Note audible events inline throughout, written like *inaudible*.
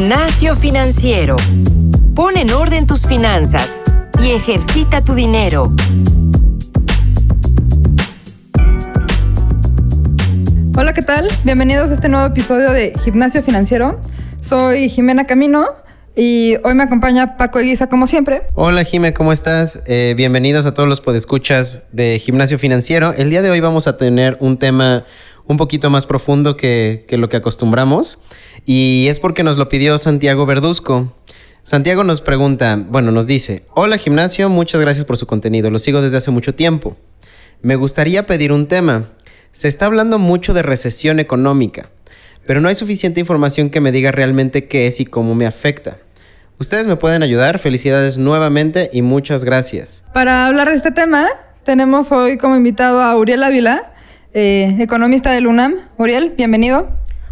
Gimnasio Financiero. Pon en orden tus finanzas y ejercita tu dinero. Hola, ¿qué tal? Bienvenidos a este nuevo episodio de Gimnasio Financiero. Soy Jimena Camino y hoy me acompaña Paco Eguiza como siempre. Hola Jime, ¿cómo estás? Eh, bienvenidos a todos los podescuchas de Gimnasio Financiero. El día de hoy vamos a tener un tema un poquito más profundo que, lo que acostumbramos y es porque nos lo pidió Santiago Verduzco. Santiago nos pregunta, bueno, nos dice, hola gimnasio, muchas gracias por su contenido, lo sigo desde hace mucho tiempo. Me gustaría pedir un tema. Se está hablando mucho de recesión económica, pero no hay suficiente información que me diga realmente qué es y cómo me afecta. Ustedes me pueden ayudar, felicidades nuevamente y muchas gracias. Para hablar de este tema, tenemos hoy como invitado a Uriel Ávila, eh, economista del UNAM. Uriel, bienvenido.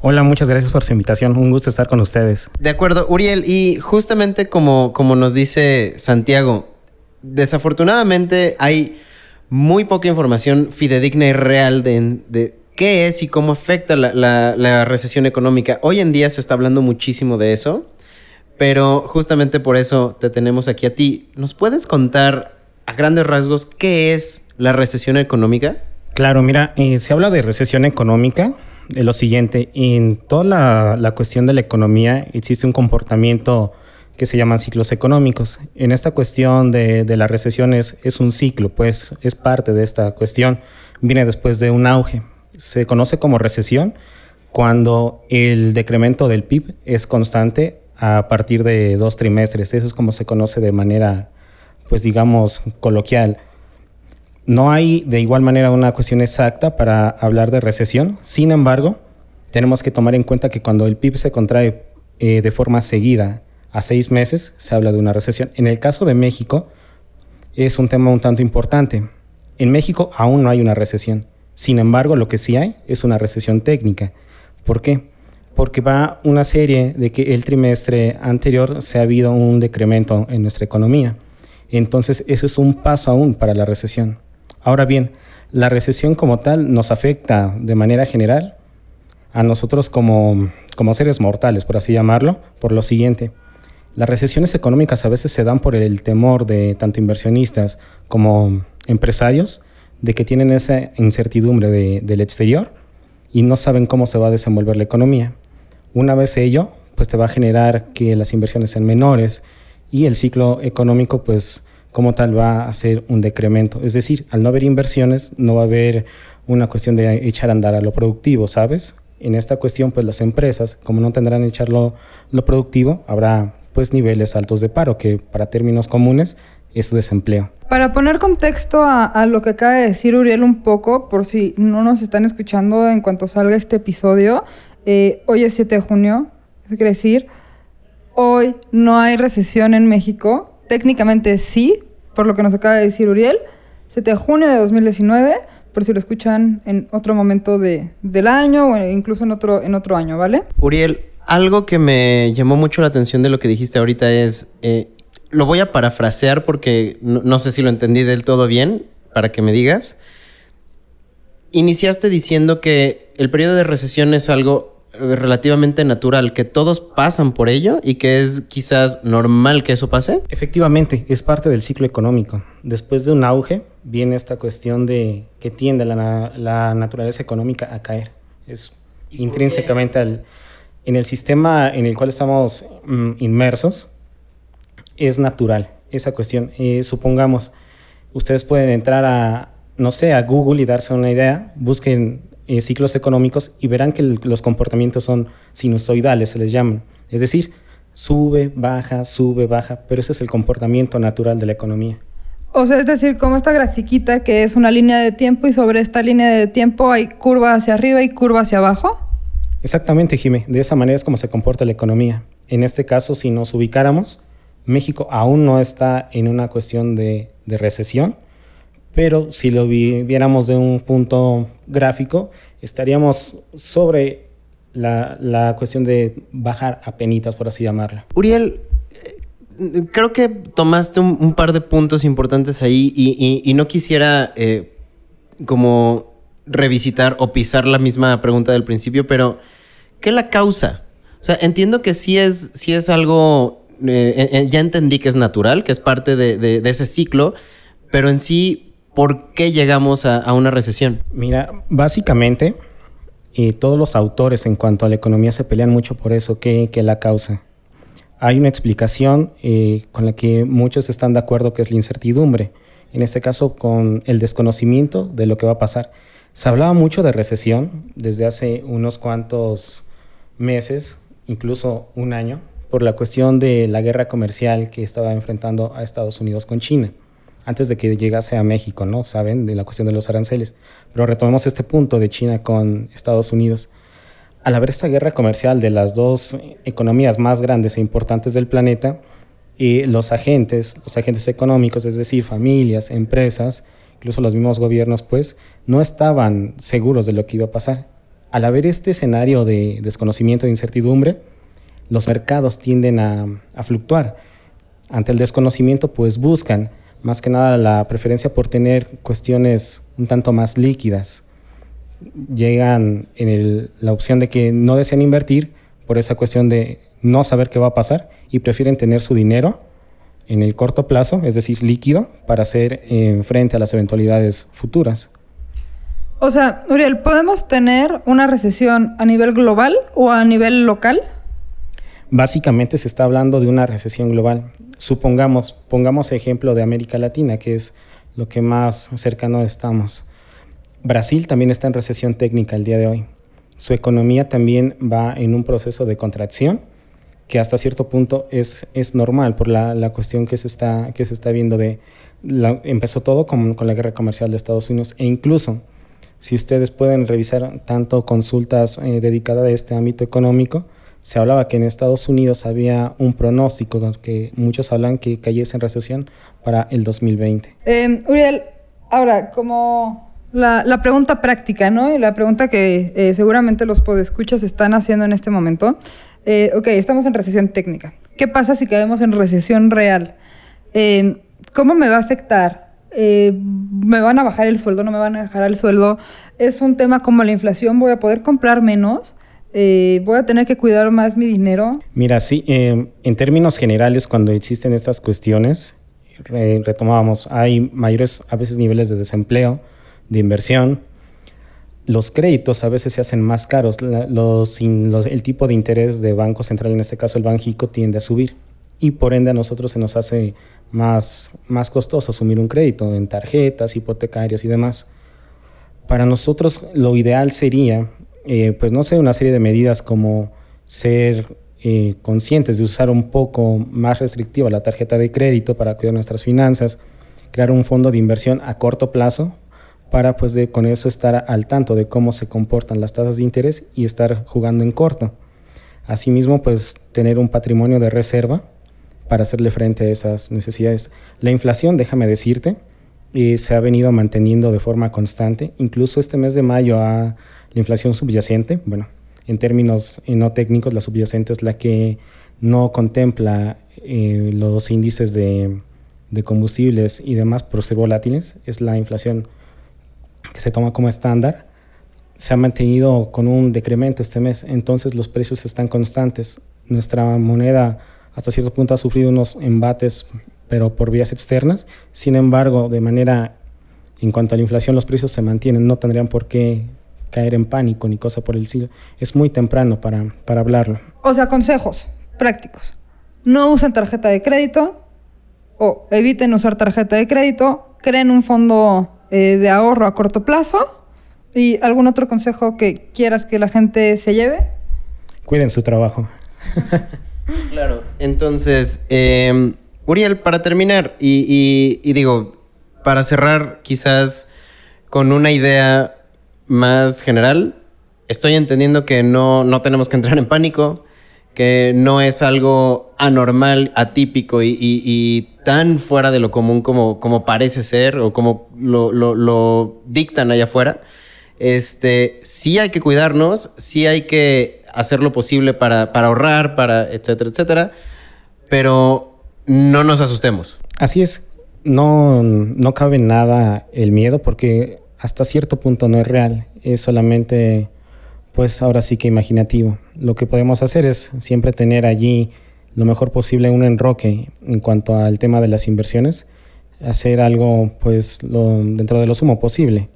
Hola, muchas gracias por su invitación. Un gusto estar con ustedes. De acuerdo, Uriel, y justamente como, como nos dice Santiago, desafortunadamente hay muy poca información fidedigna y real de, qué es y cómo afecta la, recesión económica. Hoy en día se está hablando muchísimo de eso, pero justamente por eso te tenemos aquí a ti. ¿Nos puedes contar a grandes rasgos qué es la recesión económica? Claro, mira, eh, se habla de recesión económica de lo siguiente, en toda la, cuestión de la economía existe un comportamiento que se llaman ciclos económicos. En esta cuestión de, de la recesión es, un ciclo, pues es parte de esta cuestión, viene después de un auge. Se conoce como recesión cuando el decremento del PIB es constante a partir de dos trimestres. Eso es como se conoce de manera, pues digamos, coloquial. No hay de igual manera una cuestión exacta para hablar de recesión. Sin embargo, tenemos que tomar en cuenta que cuando el PIB se contrae eh, de forma seguida a seis meses se habla de una recesión. En el caso de México es un tema un tanto importante. En México aún no hay una recesión. Sin embargo, lo que sí hay es una recesión técnica. ¿Por qué? Porque va una serie de que el trimestre anterior se ha habido un decremento en nuestra economía. Entonces, eso es un paso aún para la recesión. Ahora bien, la recesión como tal nos afecta de manera general a nosotros como, como seres mortales, por así llamarlo, por lo siguiente. Las recesiones económicas a veces se dan por el temor de tanto inversionistas como empresarios de que tienen esa incertidumbre del exterior y no saben cómo se va a desenvolver la economía. Una vez ello, pues te va a generar que las inversiones sean menores y el ciclo económico pues como tal va a ser un decremento. Es decir, al no haber inversiones no va a haber una cuestión de echar a andar a lo productivo, ¿sabes? En esta cuestión, pues las empresas, como no tendrán echar lo, lo productivo, habrá pues niveles altos de paro, que para términos comunes es desempleo. Para poner contexto a, lo que acaba de decir Uriel un poco, por si no nos están escuchando en cuanto salga este episodio, eh, hoy es 7 de junio, es decir, hoy no hay recesión en México. Técnicamente sí, por lo que nos acaba de decir Uriel, 7 de junio de 2019, por si lo escuchan en otro momento de, del año o incluso en otro, en otro año, ¿vale? Uriel, algo que me llamó mucho la atención de lo que dijiste ahorita es, eh, lo voy a parafrasear porque no, sé si lo entendí del todo bien, para que me digas. Iniciaste diciendo que el periodo de recesión es algo relativamente natural, que todos pasan por ello y que es quizás normal que eso pase? Efectivamente, es parte del ciclo económico. Después de un auge viene esta cuestión de que tiende la, la naturaleza económica a caer. Es intrínsecamente al, en el sistema en el cual estamos mm, inmersos, es natural esa cuestión. Eh, supongamos, ustedes pueden entrar a, no sé, a Google y darse una idea, busquen eh, ciclos económicos y verán que los comportamientos son sinusoidales, se les llaman. Es decir, sube, baja, sube, baja, pero ese es el comportamiento natural de la economía. O sea, es decir, como esta grafiquita que es una línea de tiempo y sobre esta línea de tiempo hay curva hacia arriba y curva hacia abajo. Exactamente, Jimé. De esa manera es como se comporta la economía. En este caso, si nos ubicáramos, México aún no está en una cuestión de, recesión, pero si lo viéramos de un punto gráfico, estaríamos sobre la, cuestión de bajar a penitas, por así llamarla. Uriel, eh, creo que tomaste un, par de puntos importantes ahí y, no quisiera eh, como revisitar o pisar la misma pregunta del principio, pero ¿qué la causa? O sea, entiendo que sí es, sí es algo, eh, ya entendí que es natural, que es parte de- de ese ciclo, pero en sí, ¿por qué llegamos a, una recesión? Mira, básicamente, todos los autores en cuanto a la economía se pelean mucho por eso, que, que la causa. Hay una explicación eh, con la que muchos están de acuerdo que es la incertidumbre, en este caso con el desconocimiento de lo que va a pasar. Se hablaba mucho de recesión desde hace unos cuantos meses, incluso un año, por la cuestión de la guerra comercial que estaba enfrentando a Estados Unidos con China, antes de que llegase a México, ¿no? Saben, de la cuestión de los aranceles. Pero retomemos este punto de China con Estados Unidos. Al haber esta guerra comercial de las dos economías más grandes e importantes del planeta, y los agentes, los agentes económicos, es decir, familias, empresas, incluso los mismos gobiernos, pues, no estaban seguros de lo que iba a pasar. Al haber este escenario de desconocimiento e incertidumbre, los mercados tienden a, a fluctuar. Ante el desconocimiento, pues buscan más que nada la preferencia por tener cuestiones un tanto más líquidas. Llegan en el- la opción de que no desean invertir por esa cuestión de no saber qué va a pasar y prefieren tener su dinero en el corto plazo, es decir, líquido, para hacer eh, frente a las eventualidades futuras. O sea, Uriel, ¿podemos tener una recesión a nivel global o a nivel local? Básicamente se está hablando de una recesión global. Supongamos, pongamos ejemplo de América Latina, que es lo que más cercano estamos. Brasil también está en recesión técnica el día de hoy. Su economía también va en un proceso de contracción que hasta cierto punto es, es normal por la, la cuestión que se está, que se está viendo de... empezó todo con, con la guerra comercial de Estados Unidos e incluso si ustedes pueden revisar tanto consultas eh, dedicadas a este ámbito económico, se hablaba que en Estados Unidos había un pronóstico que muchos hablan que cayese en recesión para el 2020. Eh, Uriel, ahora, como la, la pregunta práctica, ¿no? Y la pregunta que eh, seguramente los podescuchas están haciendo en este momento. Eh, ok, estamos en recesión técnica. ¿Qué pasa si caemos en recesión real? Eh, ¿Cómo me va a afectar? Eh, ¿Me van a bajar el sueldo? ¿No me van a bajar el sueldo? Es un tema como la inflación. ¿Voy a poder comprar menos? Eh, ¿Voy a tener que cuidar más mi dinero? Mira, sí, eh, en términos generales, cuando existen estas cuestiones, re- retomábamos, hay mayores a veces niveles de desempleo, de inversión. Los créditos a veces se hacen más caros. La- los, los- el tipo de interés de Banco Central, en este caso el Banjico, tiende a subir. Y por ende a nosotros se nos hace más, más costoso asumir un crédito en tarjetas, hipotecarias y demás. Para nosotros lo ideal sería, eh, pues no sé, una serie de medidas como ser eh, conscientes de usar un poco más restrictiva la tarjeta de crédito para cuidar nuestras finanzas, crear un fondo de inversión a corto plazo para pues de, con eso estar al tanto de cómo se comportan las tasas de interés y estar jugando en corto. Asimismo, pues tener un patrimonio de reserva para hacerle frente a esas necesidades. La inflación, déjame decirte, eh, se ha venido manteniendo de forma constante. Incluso este mes de mayo a la inflación subyacente, bueno, en términos eh, no técnicos, la subyacente es la que no contempla eh, los índices de, de combustibles y demás por ser volátiles, es la inflación que se toma como estándar, se ha mantenido con un decremento este mes, entonces los precios están constantes. Nuestra moneda hasta cierto punto ha sufrido unos embates, pero por vías externas. Sin embargo, de manera, en cuanto a la inflación, los precios se mantienen, no tendrían por qué caer en pánico ni cosa por el estilo. Es muy temprano para, para hablarlo. O sea, consejos prácticos. No usen tarjeta de crédito o eviten usar tarjeta de crédito. Creen un fondo eh, de ahorro a corto plazo. ¿Y algún otro consejo que quieras que la gente se lleve? Cuiden su trabajo. *laughs* Claro, entonces, eh, Uriel, para terminar, y, y- digo, para cerrar quizás con una idea más general, estoy entendiendo que no, no tenemos que entrar en pánico, que no es algo anormal, atípico y, y- y tan fuera de lo común como, como parece ser o como lo, lo- lo dictan allá afuera. Este, sí hay que cuidarnos, sí hay que hacer lo posible para, para ahorrar, para etcétera, etcétera, pero no nos asustemos. Así es, no, no cabe nada el miedo porque hasta cierto punto no es real, es solamente pues ahora sí que imaginativo. Lo que podemos hacer es siempre tener allí lo mejor posible un enroque en cuanto al tema de las inversiones, hacer algo pues lo, dentro de lo sumo posible.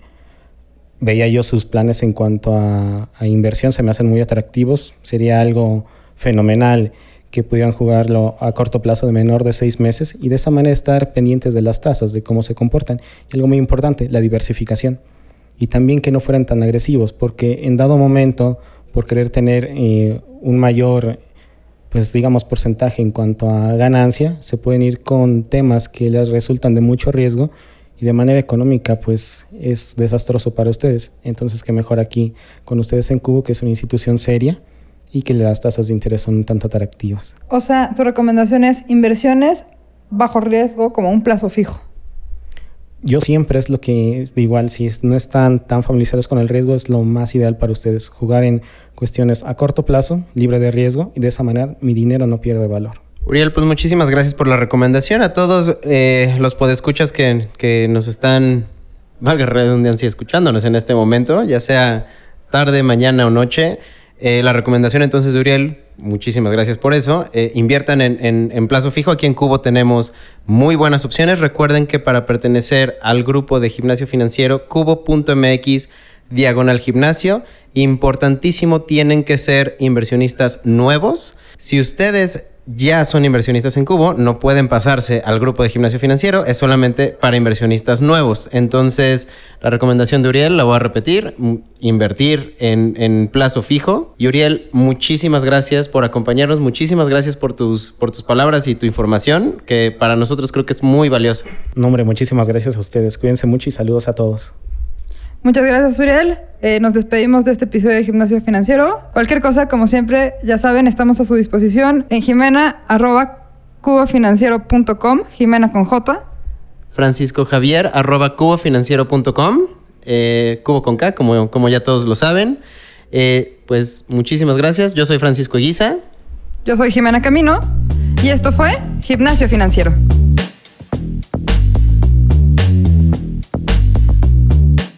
Veía yo sus planes en cuanto a, a inversión, se me hacen muy atractivos, sería algo fenomenal que pudieran jugarlo a corto plazo de menor de seis meses y de esa manera estar pendientes de las tasas, de cómo se comportan. Y algo muy importante, la diversificación. Y también que no fueran tan agresivos, porque en dado momento, por querer tener eh, un mayor, pues digamos, porcentaje en cuanto a ganancia, se pueden ir con temas que les resultan de mucho riesgo y de manera económica pues es desastroso para ustedes. Entonces que mejor aquí con ustedes en Cubo, que es una institución seria, y que las tasas de interés son un tanto atractivas. O sea, tu recomendación es inversiones bajo riesgo como un plazo fijo. Yo siempre es lo que, igual, si no están tan familiarizados con el riesgo, es lo más ideal para ustedes. Jugar en cuestiones a corto plazo, libre de riesgo, y de esa manera mi dinero no pierde valor. Uriel, pues muchísimas gracias por la recomendación. A todos eh, los podescuchas que, que nos están, valga redundancia, escuchándonos en este momento, ya sea tarde, mañana o noche. Eh, la recomendación entonces Uriel, muchísimas gracias por eso. Eh, inviertan en, en, plazo fijo. Aquí en Cubo tenemos muy buenas opciones. Recuerden que para pertenecer al grupo de gimnasio financiero, cubo.mx diagonal gimnasio, importantísimo, tienen que ser inversionistas nuevos. Si ustedes ya son inversionistas en Cubo, no pueden pasarse al grupo de gimnasio financiero, es solamente para inversionistas nuevos. Entonces, la recomendación de Uriel, la voy a repetir, invertir en, plazo fijo. Y Uriel, muchísimas gracias por acompañarnos, muchísimas gracias por tus, por tus palabras y tu información, que para nosotros creo que es muy valiosa. No, hombre, muchísimas gracias a ustedes. Cuídense mucho y saludos a todos. Muchas gracias, Uriel. Eh, nos despedimos de este episodio de Gimnasio Financiero. Cualquier cosa, como siempre, ya saben, estamos a su disposición en jimena arroba cubofinanciero.com, Jimena con J. Francisco Javier arroba cubofinanciero.com, eh, cubo con K, como, como ya todos lo saben. Eh, pues muchísimas gracias. Yo soy Francisco Eguiza. Yo soy Jimena Camino. Y esto fue Gimnasio Financiero.